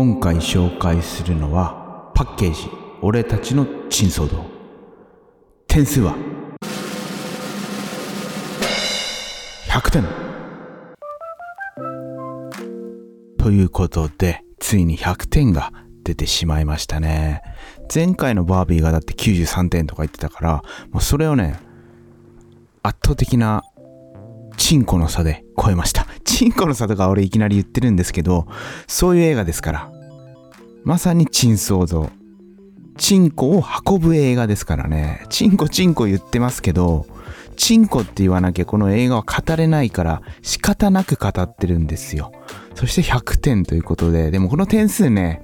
今回紹介するのはパッケージ。俺たちの珍騒動点数は？100点。ということでついに100点が出てしまいましたね。前回のバービーがだって93点とか言ってたからもうそれをね圧倒的なチンコの差で超えました。チンコの差とか俺いきなり言ってるんですけど、そういう映画ですから。まさにチン騒動。チンコを運ぶ映画ですからね。チンコチンコ言ってますけど、チンコって言わなきゃこの映画は語れないから仕方なく語ってるんですよ。そして100点ということで、でもこの点数ね、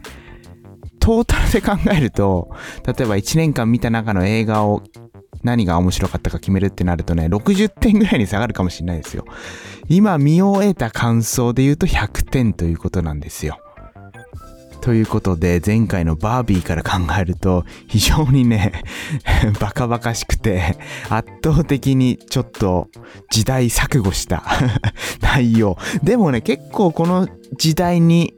トータルで考えると、例えば1年間見た中の映画を何が面白かったか決めるってなるとね、60点ぐらいに下がるかもしれないですよ。今見終えた感想で言うと100点ということなんですよ。ということで、前回のバービーから考えると、非常にね、バカバカしくて、圧倒的にちょっと時代錯誤した 内容。でもね、結構この時代に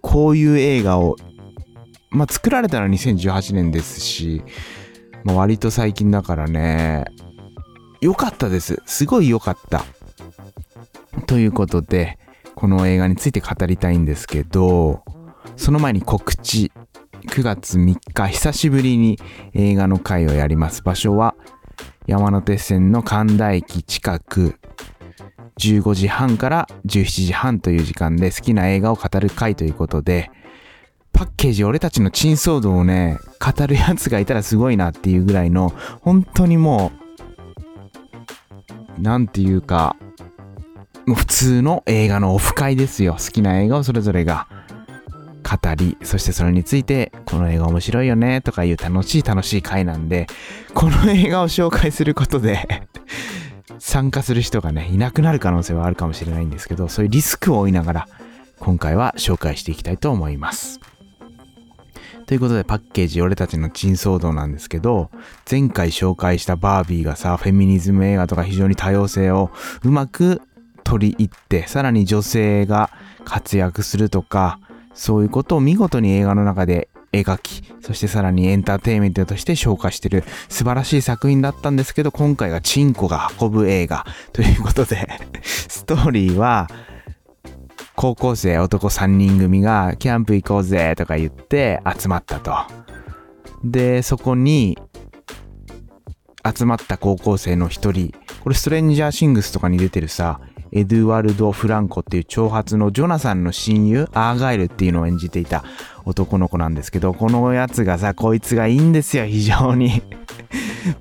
こういう映画を、まあ作られたのは2018年ですし、まあ、割と最近だからね、良かったです。すごい良かった。ということで、この映画について語りたいんですけど、その前に告知。9月3日、久しぶりに映画の会をやります。場所は山手線の神田駅近く、15時半から17時半という時間で好きな映画を語る会ということで、パッケージ俺たちの珍騒動をね、語るやつがいたらすごいなっていうぐらいの、本当にもう、なんていうか、もう普通の映画のオフ会ですよ。好きな映画をそれぞれが語り、そしてそれについて、この映画面白いよねとかいう楽しい楽しい回なんで、この映画を紹介することで参加する人がね、いなくなる可能性はあるかもしれないんですけど、そういうリスクを負いながら、今回は紹介していきたいと思います。ということでパッケージ俺たちの珍騒動なんですけど、前回紹介したバービーがさ、フェミニズム映画とか非常に多様性をうまく取り入って、さらに女性が活躍するとか、そういうことを見事に映画の中で描き、そしてさらにエンターテインメントとして消化してる素晴らしい作品だったんですけど、今回がチンコが運ぶ映画ということでストーリーは、高校生男3人組がキャンプ行こうぜとか言って集まったと。で、そこに集まった高校生の一人、これストレンジャーシングスとかに出てるさ、エドゥワルド・フランコっていう長髪のジョナサンの親友、アーガイルっていうのを演じていた男の子なんですけど、このやつがさ、こいつがいいんですよ、非常に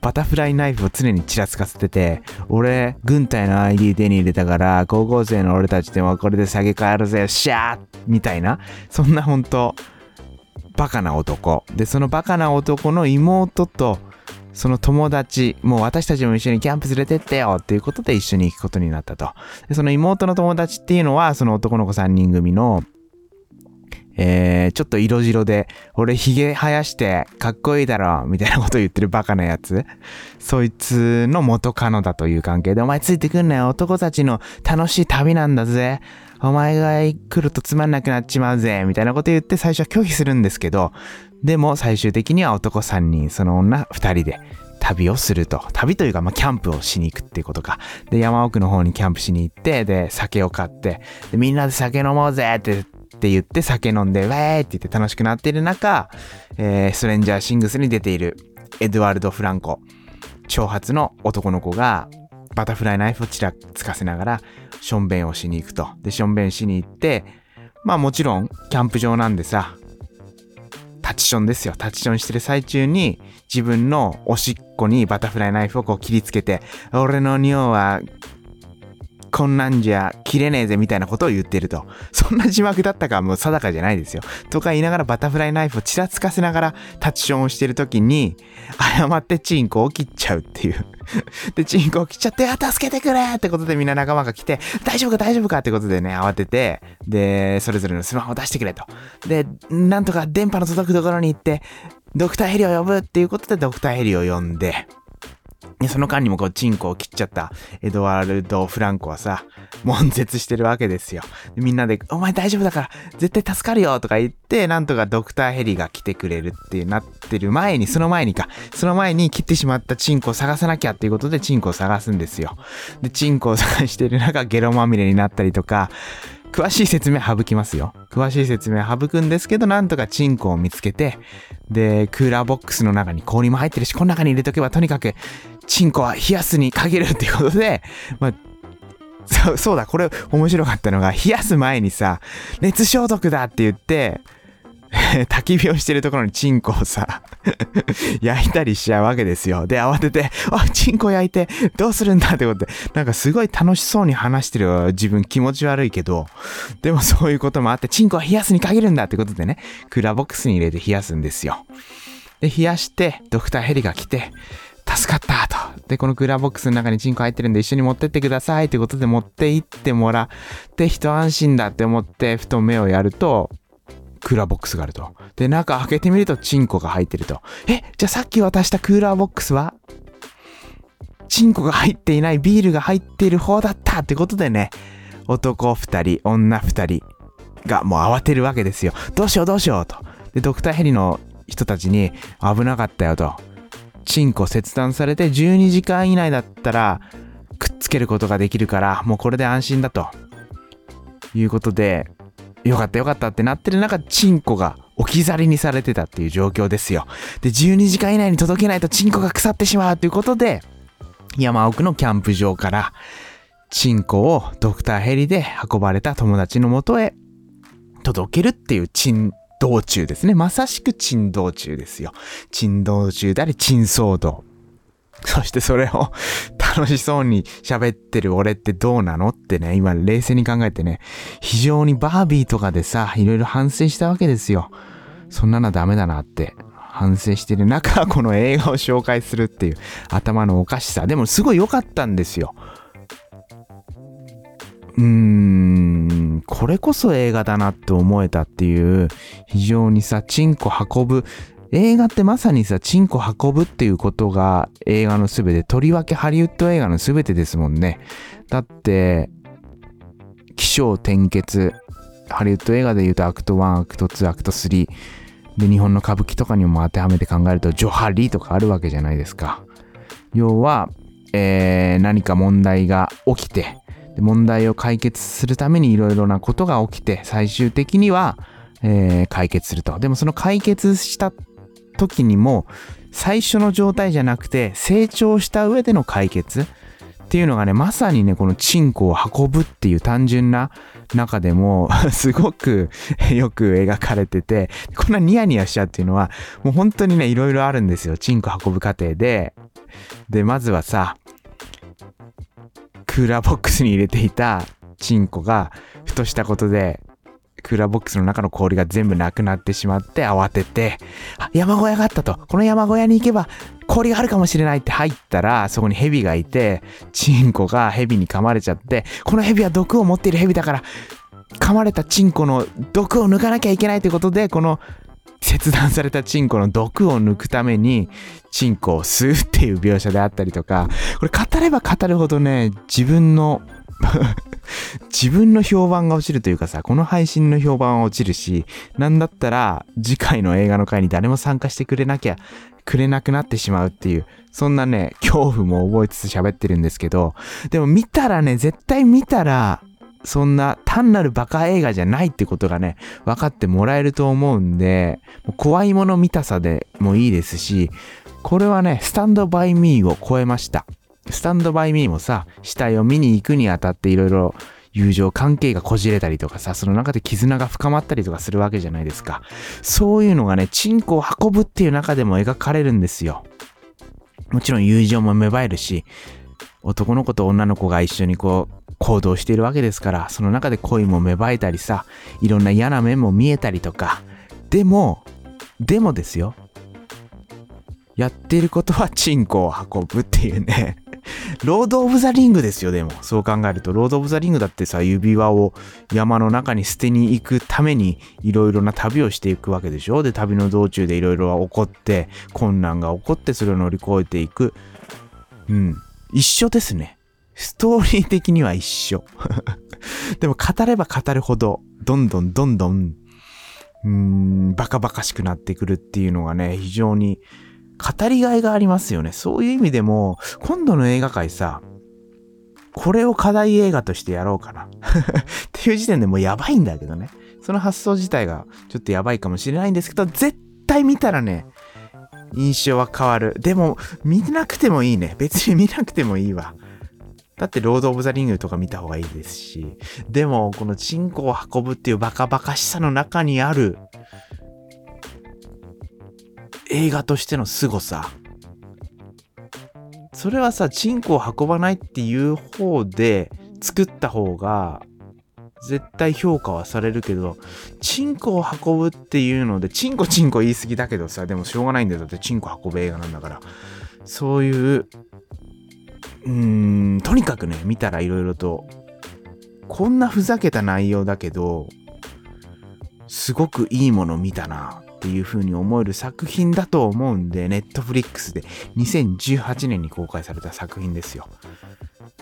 バタフライナイフを常にちらつかせてて、俺、軍隊の ID 手に入れたから、高校生の俺たちでもこれで下げ替えるぜ、シャーみたいな、そんなほんと、バカな男。で、そのバカな男の妹と、その友達、もう私たちも一緒にキャンプ連れてってよっていうことで一緒に行くことになったと。でその妹の友達っていうのは、その男の子3人組のえー、ちょっと色白で、俺ヒゲ生やしてかっこいいだろ、みたいなこと言ってるバカなやつ。そいつの元カノだという関係で、お前ついてくんなよ、男たちの楽しい旅なんだぜ。お前が来るとつまんなくなっちまうぜ、みたいなこと言って最初は拒否するんですけど、でも最終的には男3人、その女2人で旅をすると。旅というか、まあ、キャンプをしに行くっていうことか。で、山奥の方にキャンプしに行って、で、酒を買って、で、みんなで酒飲もうぜってって言って酒飲んで、ウェーって言って楽しくなっている中、えー、ストレンジャーシングスに出ているエドワルド・フランコ、長髪の男の子がバタフライナイフをちらつかせながら、しょんべんをしに行くと。で、しょんべんしに行って、まあもちろん、キャンプ場なんでさ、タチションですよ。タチションしてる最中に、自分のおしっこにバタフライナイフをこう切りつけて、俺の尿はこんなんじゃ切れねえぜみたいなことを言ってると。そんな字幕だったかもう定かじゃないですよ。とか言いながらバタフライナイフをちらつかせながらタッチションをしてる時に、誤ってチンコを切っちゃうっていう。で、チンコを切っちゃって、あ、助けてくれってことでみんな仲間が来て、大丈夫か？大丈夫か？ってことでね、慌てて、で、それぞれのスマホを出してくれと。で、なんとか電波の届くところに行って、ドクターヘリを呼ぶっていうことでドクターヘリを呼んで、で、その間にもこう、チンコを切っちゃったエドワルド・フランコはさ、悶絶してるわけですよ。みんなで、お前大丈夫だから、絶対助かるよとか言って、なんとかドクターヘリが来てくれるってなってる前に、その前にか、その前に切ってしまったチンコを探さなきゃっていうことで、チンコを探すんですよ。で、チンコを探してる中、ゲロまみれになったりとか、詳しい説明省きますよ。詳しい説明省くんですけど、なんとかチンコを見つけて、で、クーラーボックスの中に氷も入ってるし、この中に入れとけばとにかく、チンコは冷やすに限るっていうことで、まあ、そうそうだ、これ面白かったのが、冷やす前にさ、熱消毒だって言って、焚き火をしてるところにチンコをさ 焼いたりしちゃうわけですよ。で、慌てて、あ、チンコ焼いて、どうするんだってことで、なんかすごい楽しそうに話してる自分気持ち悪いけど、でもそういうこともあって、チンコは冷やすに限るんだってことでね、クーラーボックスに入れて冷やすんですよ。で、冷やして、ドクターヘリが来て、助かったと。で、このクーラーボックスの中にチンコ入ってるんで一緒に持ってってくださいってことで持って行ってもらって一安心だって思ってふと目をやると、クーラーボックスがあると。で、中開けてみるとチンコが入ってると。え、じゃあさっき渡したクーラーボックスは？チンコが入っていないビールが入っている方だったってことでね、男二人、女二人がもう慌てるわけですよ。どうしようどうしようと。で、ドクターヘリの人たちに危なかったよと。チンコ切断されて12時間以内だったらくっつけることができるからもうこれで安心だということでよかったよかったってなってる中チンコが置き去りにされてたっていう状況ですよで12時間以内に届けないとチンコが腐ってしまうということで山奥のキャンプ場からチンコをドクターヘリで運ばれた友達のもとへ届けるっていうチン道中ですね。まさしく珍道中ですよ。珍道中であり、珍騒動。そしてそれを 楽しそうに喋ってる俺ってどうなのってね、今冷静に考えてね、非常にバービーとかでさ、いろいろ反省したわけですよ。そんなのダメだなって反省してる中、この映画を紹介するっていう頭のおかしさ。でもすごい良かったんですよ。うーん、これこそ映画だなって思えたっていう、非常にさ、チンコ運ぶ、映画ってまさにさ、チンコ運ぶっていうことが映画のすべて、とりわけハリウッド映画のすべてですもんね。だって、起承転結、ハリウッド映画で言うとアクト1、アクト2、アクト3、で、日本の歌舞伎とかにも当てはめて考えると、ジョハリーとかあるわけじゃないですか。要は、えー、何か問題が起きて、問題を解決するためにいろいろなことが起きて最終的には、えー、解決すると。でもその解決した時にも最初の状態じゃなくて成長した上での解決っていうのがねまさにねこのチンコを運ぶっていう単純な中でも すごくよく描かれててこんなニヤニヤしちゃうっていうのはもう本当にねいろいろあるんですよ。チンコ運ぶ過程で。でまずはさクーラーボックスに入れていたチンコがふとしたことでクーラーボックスの中の氷が全部なくなってしまって慌てて山小屋があったと。この山小屋に行けば氷があるかもしれないって入ったらそこにヘビがいてチンコがヘビに噛まれちゃってこのヘビは毒を持っているヘビだから噛まれたチンコの毒を抜かなきゃいけないということでこの切断されたチンコの毒を抜くために、チンコを吸うっていう描写であったりとか、これ語れば語るほどね、自分の 自分の評判が落ちるというかさ、この配信の評判は落ちるし、なんだったら次回の映画の回に誰も参加してくれなきゃ、くれなくなってしまうっていう、そんなね、恐怖も覚えつつ喋ってるんですけど、でも見たらね、絶対見たら、そんな単なるバカ映画じゃないってことがね、分かってもらえると思うんで、怖いもの見たさでもいいですし、これはね、スタンドバイミーを超えました。スタンドバイミーもさ、死体を見に行くにあたっていろいろ友情関係がこじれたりとかさ、その中で絆が深まったりとかするわけじゃないですか。そういうのがね、チンコを運ぶっていう中でも描かれるんですよ。もちろん友情も芽生えるし、男の子と女の子が一緒にこう行動しているわけですから、その中で恋も芽生えたりさ、いろんな嫌な面も見えたりとか、でも、でもですよ。やってることはチンコを運ぶっていうね。ロード・オブ・ザ・リングですよ、でも。そう考えると。ロード・オブ・ザ・リングだってさ、指輪を山の中に捨てに行くために、いろいろな旅をしていくわけでしょ？で、旅の道中でいろいろ起こって、困難が起こって、それを乗り越えていく。うん。一緒ですね。ストーリー的には一緒。でも語れば語るほど、どんどんどんどん、うーん、バカバカしくなってくるっていうのがね、非常に語りがいがありますよね。そういう意味でも、今度の映画界さ、これを課題映画としてやろうかな。っていう時点でもうやばいんだけどね。その発想自体がちょっとやばいかもしれないんですけど、絶対見たらね、印象は変わる。でも、見なくてもいいね。別に見なくてもいいわ。だって、ロード・オブ・ザ・リングとか見た方がいいですし。でも、このチンコを運ぶっていうバカバカしさの中にある、映画としての凄さ。それはさ、チンコを運ばないっていう方で作った方が、絶対評価はされるけど、チンコを運ぶっていうので、チンコチンコ言い過ぎだけどさ、でもしょうがないんだよ。だってチンコ運ぶ映画なんだから。そういう、うーん、とにかくね、見たらいろいろと、こんなふざけた内容だけど、すごくいいもの見たなっていう風に思える作品だと思うんで、ネットフリックスで2018年に公開された作品ですよ。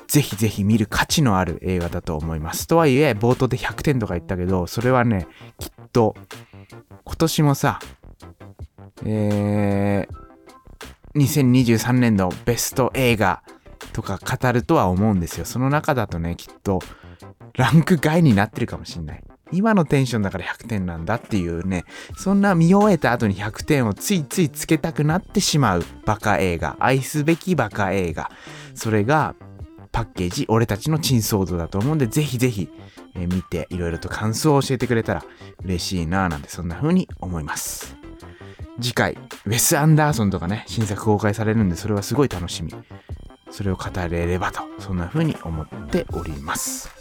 ぜひぜひ見る価値のある映画だと思います。とはいえ、冒頭で100点とか言ったけど、それはね、きっと、今年もさ、えー、2023年のベスト映画とか語るとは思うんですよ。その中だとね、きっと、ランク外になってるかもしんない。今のテンションだから100点なんだっていうね、そんな見終えた後に100点をついついつけたくなってしまうバカ映画、愛すべきバカ映画。それが、パッケージ、俺たちの珍騒動だと思うんで、ぜひぜひ、え見て、いろいろと感想を教えてくれたら嬉しいなぁなんて、そんな風に思います。次回、ウェス・アンダーソンとかね、新作公開されるんで、それはすごい楽しみ。それを語れればと、そんな風に思っております。